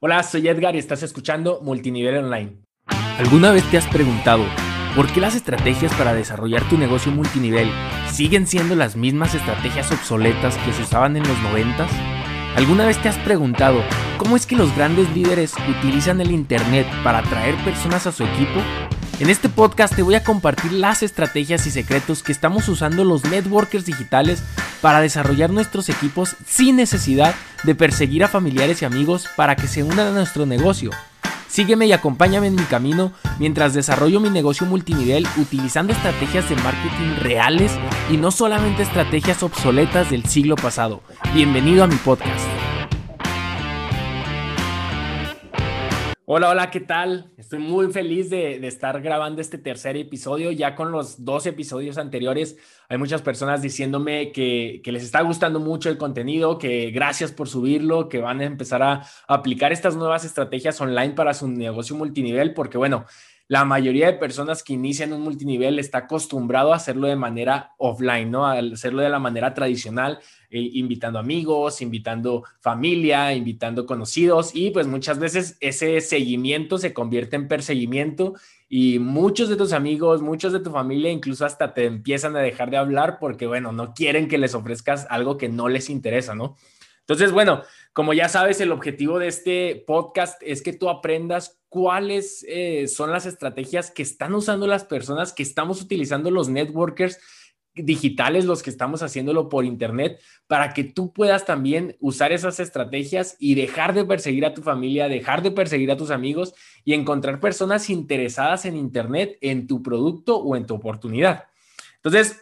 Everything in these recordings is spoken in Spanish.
Hola, soy Edgar y estás escuchando Multinivel Online. ¿Alguna vez te has preguntado por qué las estrategias para desarrollar tu negocio multinivel siguen siendo las mismas estrategias obsoletas que se usaban en los 90? ¿Alguna vez te has preguntado cómo es que los grandes líderes utilizan el Internet para atraer personas a su equipo? En este podcast te voy a compartir las estrategias y secretos que estamos usando los networkers digitales para desarrollar nuestros equipos sin necesidad de perseguir a familiares y amigos para que se unan a nuestro negocio. Sígueme y acompáñame en mi camino mientras desarrollo mi negocio multinivel utilizando estrategias de marketing reales y no solamente estrategias obsoletas del siglo pasado. Bienvenido a mi podcast. Hola, hola, ¿qué tal? Estoy muy feliz de, estar grabando este tercer episodio. Ya con los dos episodios anteriores, hay muchas personas diciéndome que, les está gustando mucho el contenido, que gracias por subirlo, que van a empezar a aplicar estas nuevas estrategias online para su negocio multinivel, porque bueno, la mayoría de personas que inician un multinivel está acostumbrado a hacerlo de manera offline, ¿no? A hacerlo de la manera tradicional, eh, invitando amigos, invitando familia, invitando conocidos y pues muchas veces ese seguimiento se convierte en perseguimiento y muchos de tus amigos, muchos de tu familia incluso hasta te empiezan a dejar de hablar porque bueno, no quieren que les ofrezcas algo que no les interesa, ¿no? Entonces, bueno, como ya sabes, el objetivo de este podcast es que tú aprendas cuáles eh, son las estrategias que están usando las personas, que estamos utilizando los networkers digitales, los que estamos haciéndolo por internet, para que tú puedas también usar esas estrategias y dejar de perseguir a tu familia, dejar de perseguir a tus amigos y encontrar personas interesadas en internet, en tu producto o en tu oportunidad. Entonces,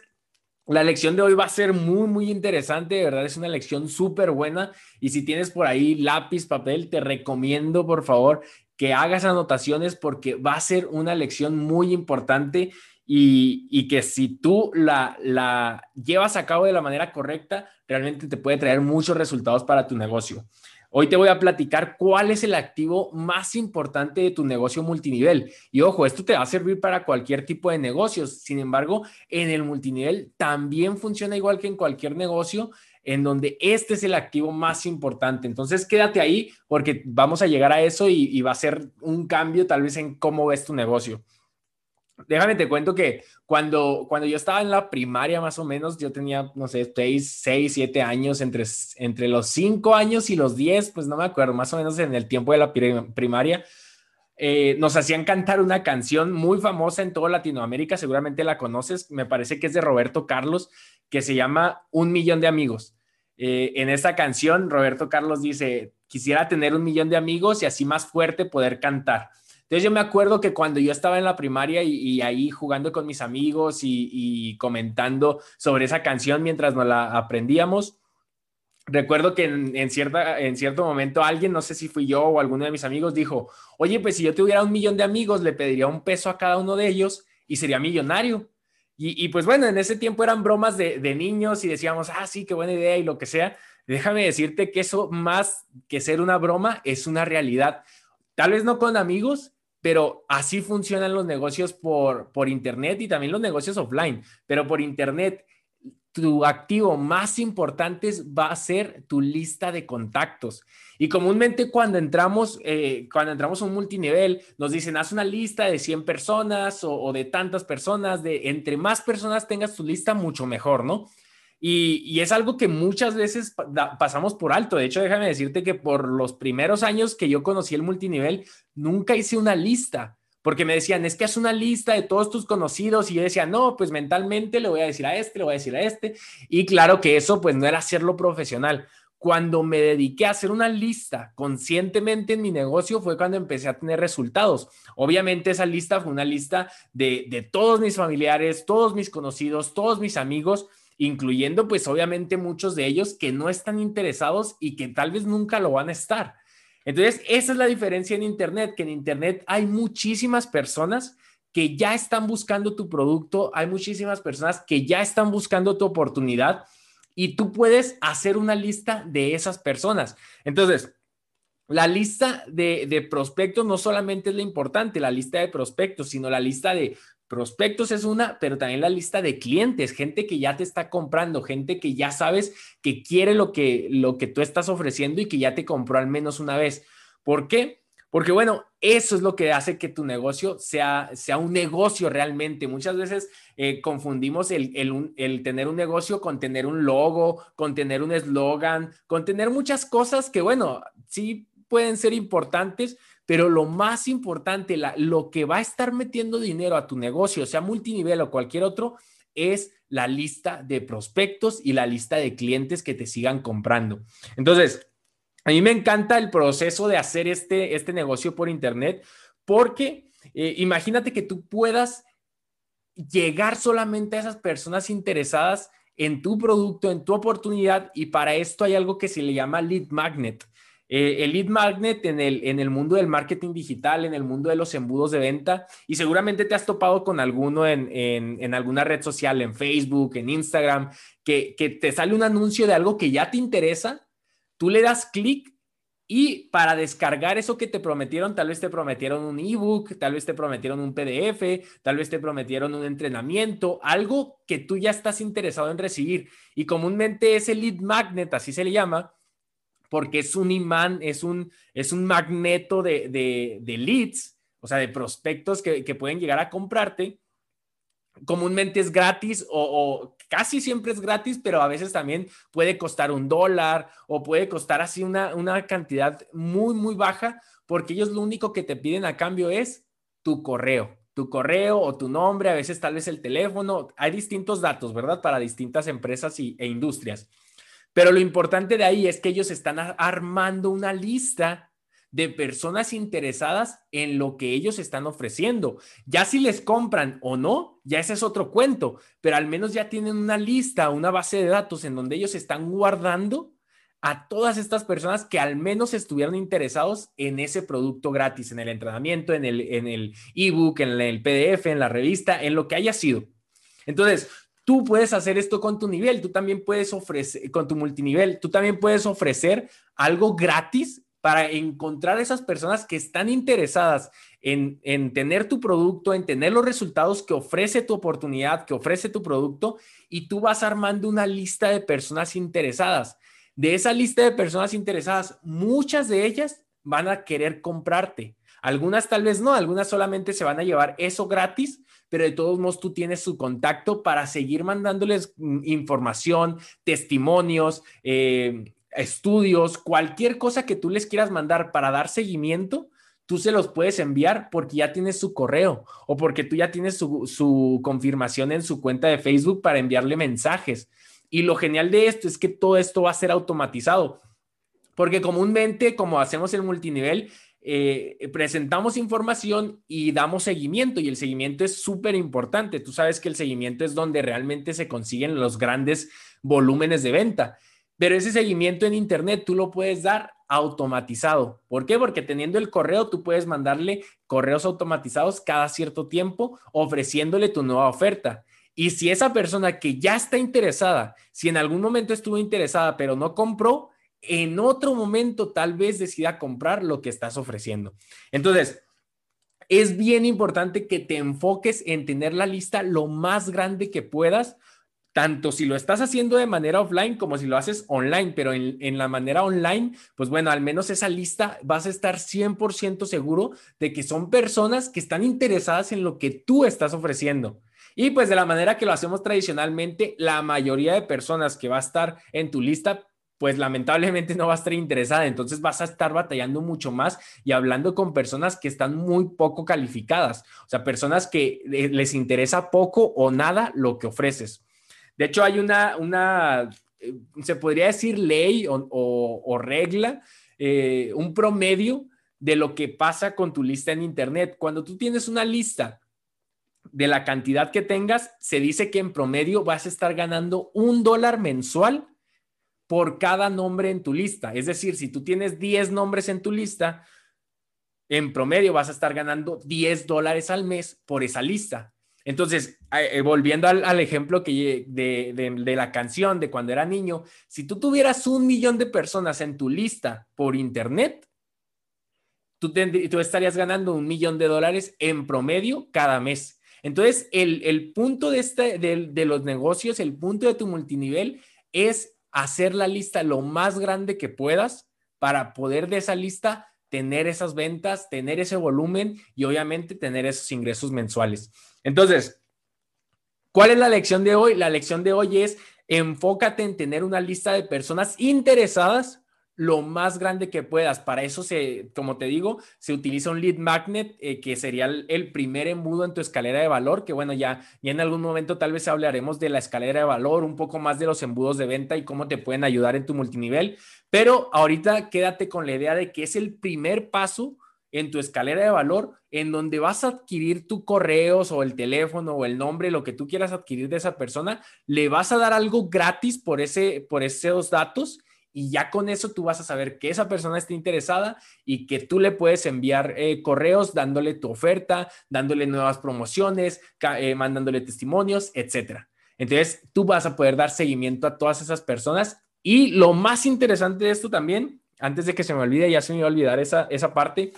la lección de hoy va a ser muy, muy interesante, de verdad es una lección súper buena y si tienes por ahí lápiz, papel, te recomiendo por favor que hagas anotaciones porque va a ser una lección muy importante y, que si tú la, la llevas a cabo de la manera correcta, realmente te puede traer muchos resultados para tu negocio. Hoy te voy a platicar cuál es el activo más importante de tu negocio multinivel. Y ojo, esto te va a servir para cualquier tipo de negocios. Sin embargo, en el multinivel también funciona igual que en cualquier negocio en donde este es el activo más importante. Entonces, quédate ahí porque vamos a llegar a eso y, y va a ser un cambio tal vez en cómo ves tu negocio. Déjame te cuento que cuando, cuando yo estaba en la primaria más o menos, yo tenía, no sé, 6, 6 7 años, entre, entre los 5 años y los 10, pues no me acuerdo, más o menos en el tiempo de la primaria, eh, nos hacían cantar una canción muy famosa en toda Latinoamérica, seguramente la conoces, me parece que es de Roberto Carlos, que se llama Un Millón de Amigos. Eh, en esa canción, Roberto Carlos dice, quisiera tener un millón de amigos y así más fuerte poder cantar. Entonces yo me acuerdo que cuando yo estaba en la primaria y, ahí jugando con mis amigos y, comentando sobre esa canción mientras nos la aprendíamos, recuerdo que en, cierta, en cierto momento alguien, no sé si fui yo o alguno de mis amigos, dijo, oye, pues si yo tuviera un millón de amigos, le pediría un peso a cada uno de ellos y sería millonario. Y, pues bueno, en ese tiempo eran bromas de, de niños y decíamos, ah, sí, qué buena idea y lo que sea. Déjame decirte que eso más que ser una broma es una realidad. Tal vez no con amigos, pero así funcionan los negocios por, por Internet y también los negocios offline, pero por Internet. Tu activo más importante va a ser tu lista de contactos. Y comúnmente cuando entramos, eh, cuando entramos a un multinivel, nos dicen, haz una lista de 100 personas o, o de tantas personas, de entre más personas tengas tu lista, mucho mejor, ¿no? Y, es algo que muchas veces pasamos por alto. De hecho, déjame decirte que por los primeros años que yo conocí el multinivel, nunca hice una lista, porque me decían, es que haz una lista de todos tus conocidos. Y yo decía, no, pues mentalmente le voy a decir a este, le voy a decir a este. Y claro que eso pues no era hacerlo profesional. Cuando me dediqué a hacer una lista conscientemente en mi negocio fue cuando empecé a tener resultados. Obviamente esa lista fue una lista de, de todos mis familiares, todos mis conocidos, todos mis amigos incluyendo pues obviamente muchos de ellos que no están interesados y que tal vez nunca lo van a estar. Entonces, esa es la diferencia en Internet, que en Internet hay muchísimas personas que ya están buscando tu producto, hay muchísimas personas que ya están buscando tu oportunidad y tú puedes hacer una lista de esas personas. Entonces, la lista de, de, prospectos no solamente es la importante, la lista de prospectos, sino la lista de Prospectos es una, pero también la lista de clientes, gente que ya te está comprando, gente que ya sabes que quiere lo que, lo que tú estás ofreciendo y que ya te compró al menos una vez. ¿Por qué? Porque bueno, eso es lo que hace que tu negocio sea, sea un negocio realmente. Muchas veces eh, confundimos el, el, tener un negocio con tener un logo, con tener un eslogan, con tener muchas cosas que bueno, sí pueden ser importantes, pero lo más importante, lo que va a estar metiendo dinero a tu negocio, sea multinivel o cualquier otro, es la lista de prospectos y la lista de clientes que te sigan comprando. Entonces, a mí me encanta el proceso de hacer este, este negocio por internet porque eh, imagínate que tú puedas llegar solamente a esas personas interesadas en tu producto, en tu oportunidad y para esto hay algo que se le llama lead magnet. Eh, el lead magnet en el, en el mundo del marketing digital, en el mundo de los embudos de venta, y seguramente te has topado con alguno en, en, alguna red social, en Facebook, en Instagram, que, que te sale un anuncio de algo que ya te interesa Tú le das clic y para descargar eso que te prometieron, tal vez te prometieron un ebook, tal vez te prometieron un PDF, tal vez te prometieron un entrenamiento, algo que tú ya estás interesado en recibir. Y comúnmente ese lead magnet, así se le llama, porque es un imán, es un, es un magneto de, leads, o sea, de prospectos que, que pueden llegar a comprarte comúnmente es gratis o, casi siempre es gratis, pero a veces también puede costar un dólar o puede costar así una, una cantidad muy, muy baja, porque ellos lo único que te piden a cambio es tu correo, tu correo o tu nombre, a veces tal vez el teléfono. Hay distintos datos, ¿verdad? Para distintas empresas y, e industrias. Pero lo importante de ahí es que ellos están armando una lista de personas interesadas en lo que ellos están ofreciendo. Ya si les compran o no, ya ese es otro cuento, pero al menos ya tienen una lista, una base de datos en donde ellos están guardando a todas estas personas que al menos estuvieron interesados en ese producto gratis, en el entrenamiento, en el en el ebook, en el PDF, en la revista, en lo que haya sido. Entonces, tú puedes hacer esto con tu nivel, tú también puedes ofrecer con tu multinivel, tú también puedes ofrecer algo gratis para encontrar esas personas que están interesadas en, tener tu producto, en tener los resultados que ofrece tu oportunidad, que ofrece tu producto, y tú vas armando una lista de personas interesadas. De esa lista de personas interesadas, muchas de ellas van a querer comprarte. Algunas tal vez no, algunas solamente se van a llevar eso gratis, pero de todos modos tú tienes su contacto para seguir mandándoles mm, información, testimonios, eh, estudios, cualquier cosa que tú les quieras mandar para dar seguimiento, tú se los puedes enviar porque ya tienes su correo o porque tú ya tienes su, confirmación en su cuenta de Facebook para enviarle mensajes. Y lo genial de esto es que todo esto va a ser automatizado, porque comúnmente, como hacemos en multinivel, eh, presentamos información y damos seguimiento y el seguimiento es súper importante. Tú sabes que el seguimiento es donde realmente se consiguen los grandes volúmenes de venta. Pero ese seguimiento en Internet tú lo puedes dar automatizado. ¿Por qué? Porque teniendo el correo, tú puedes mandarle correos automatizados cada cierto tiempo ofreciéndole tu nueva oferta. Y si esa persona que ya está interesada, si en algún momento estuvo interesada pero no compró, en otro momento tal vez decida comprar lo que estás ofreciendo. Entonces, es bien importante que te enfoques en tener la lista lo más grande que puedas tanto si lo estás haciendo de manera offline como si lo haces online, pero en, la manera online, pues bueno, al menos esa lista vas a estar 100% seguro de que son personas que están interesadas en lo que tú estás ofreciendo. Y pues de la manera que lo hacemos tradicionalmente, la mayoría de personas que va a estar en tu lista, pues lamentablemente no va a estar interesada. Entonces vas a estar batallando mucho más y hablando con personas que están muy poco calificadas, o sea, personas que eh, les interesa poco o nada lo que ofreces. De hecho, hay una, una eh, se podría decir ley o, regla, eh, un promedio de lo que pasa con tu lista en Internet. Cuando tú tienes una lista de la cantidad que tengas, se dice que en promedio vas a estar ganando un dólar mensual por cada nombre en tu lista. Es decir, si tú tienes 10 nombres en tu lista, en promedio vas a estar ganando 10 dólares al mes por esa lista. Entonces, eh, volviendo al, ejemplo que de, la canción de cuando era niño, si tú tuvieras un millón de personas en tu lista por internet, tú, tú estarías ganando un millón de dólares en promedio cada mes. Entonces, el, punto de, este, de los negocios, el punto de tu multinivel es hacer la lista lo más grande que puedas para poder de esa lista tener esas ventas, tener ese volumen y obviamente tener esos ingresos mensuales. Entonces, ¿cuál es la lección de hoy? La lección de hoy es enfócate en tener una lista de personas interesadas lo más grande que puedas. Para eso, se, como te digo, se utiliza un lead magnet, eh, que sería el, primer embudo en tu escalera de valor, que bueno, ya, ya en algún momento tal vez hablaremos de la escalera de valor, un poco más de los embudos de venta y cómo te pueden ayudar en tu multinivel. Pero ahorita quédate con la idea de que es el primer paso en tu escalera de valor en donde vas a adquirir tu correos o el teléfono o el nombre, lo que tú quieras adquirir de esa persona, le vas a dar algo gratis por, ese, por esos datos y ya con eso tú vas a saber que esa persona está interesada y que tú le puedes enviar eh, correos dándole tu oferta, dándole nuevas promociones, eh, mandándole testimonios, etcétera. Entonces, tú vas a poder dar seguimiento a todas esas personas y lo más interesante de esto también, antes de que se me olvide, ya se me iba a olvidar esa, esa parte,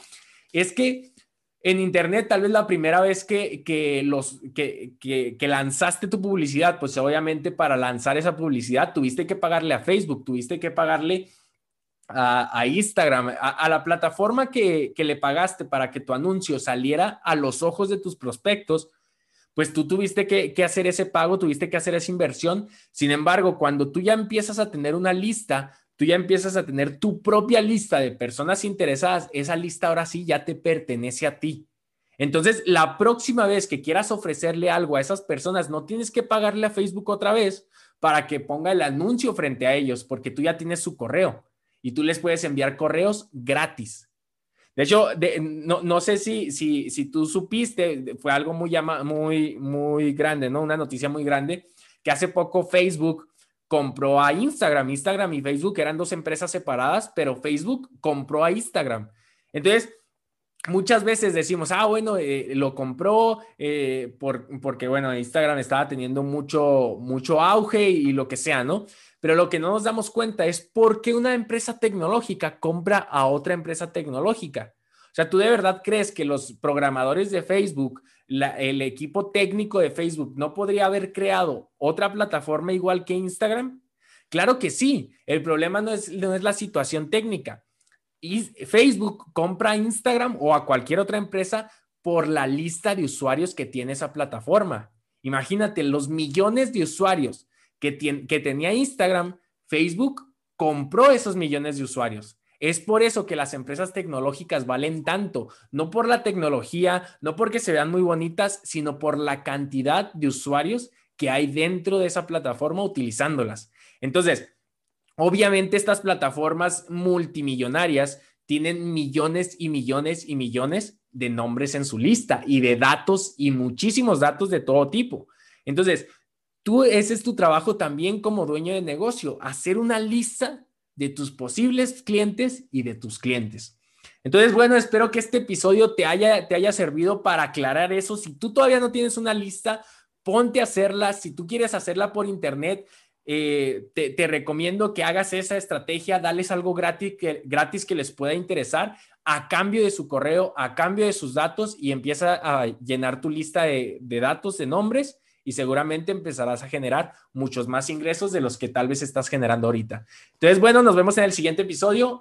es que en Internet, tal vez la primera vez que, los, que, que, lanzaste tu publicidad, pues obviamente para lanzar esa publicidad tuviste que pagarle a Facebook, tuviste que pagarle a, Instagram, a, la plataforma que, le pagaste para que tu anuncio saliera a los ojos de tus prospectos, pues tú tuviste que, que hacer ese pago, tuviste que hacer esa inversión. Sin embargo, cuando tú ya empiezas a tener una lista, tú ya empiezas a tener tu propia lista de personas interesadas, esa lista ahora sí ya te pertenece a ti. Entonces, la próxima vez que quieras ofrecerle algo a esas personas, no tienes que pagarle a Facebook otra vez para que ponga el anuncio frente a ellos, porque tú ya tienes su correo y tú les puedes enviar correos gratis. De hecho, no, sé si, si, si tú supiste, fue algo muy, muy, muy grande, ¿no? Una noticia muy grande, que hace poco Facebook compró a Instagram. Instagram y Facebook eran dos empresas separadas, pero Facebook compró a Instagram. Entonces, muchas veces decimos, ah, bueno, eh, lo compró eh, por, porque, bueno, Instagram estaba teniendo mucho, mucho auge y, lo que sea, ¿no? Pero lo que no nos damos cuenta es por qué una empresa tecnológica compra a otra empresa tecnológica. O sea, ¿tú de verdad crees que los programadores de Facebook, el equipo técnico de Facebook, no podría haber creado otra plataforma igual que Instagram? Claro que sí. El problema no es, no es la situación técnica. Y Facebook compra a Instagram o a cualquier otra empresa por la lista de usuarios que tiene esa plataforma. Imagínate los millones de usuarios que, que tenía Instagram, Facebook compró esos millones de usuarios. Es por eso que las empresas tecnológicas valen tanto, no por la tecnología, no porque se vean muy bonitas, sino por la cantidad de usuarios que hay dentro de esa plataforma utilizándolas. Entonces, obviamente estas plataformas multimillonarias tienen millones y millones y millones de nombres en su lista y de datos y muchísimos datos de todo tipo. Entonces, tú, ese es tu trabajo también como dueño de negocio, hacer una lista de tus posibles clientes y de tus clientes. Entonces, bueno, espero que este episodio te haya, te haya servido para aclarar eso. Si tú todavía no tienes una lista, ponte a hacerla. Si tú quieres hacerla por internet, eh, te, recomiendo que hagas esa estrategia, dales algo gratis que, gratis que les pueda interesar a cambio de su correo, a cambio de sus datos y empieza a llenar tu lista de, de datos, de nombres y seguramente empezarás a generar muchos más ingresos de los que tal vez estás generando ahorita. Entonces, bueno, nos vemos en el siguiente episodio.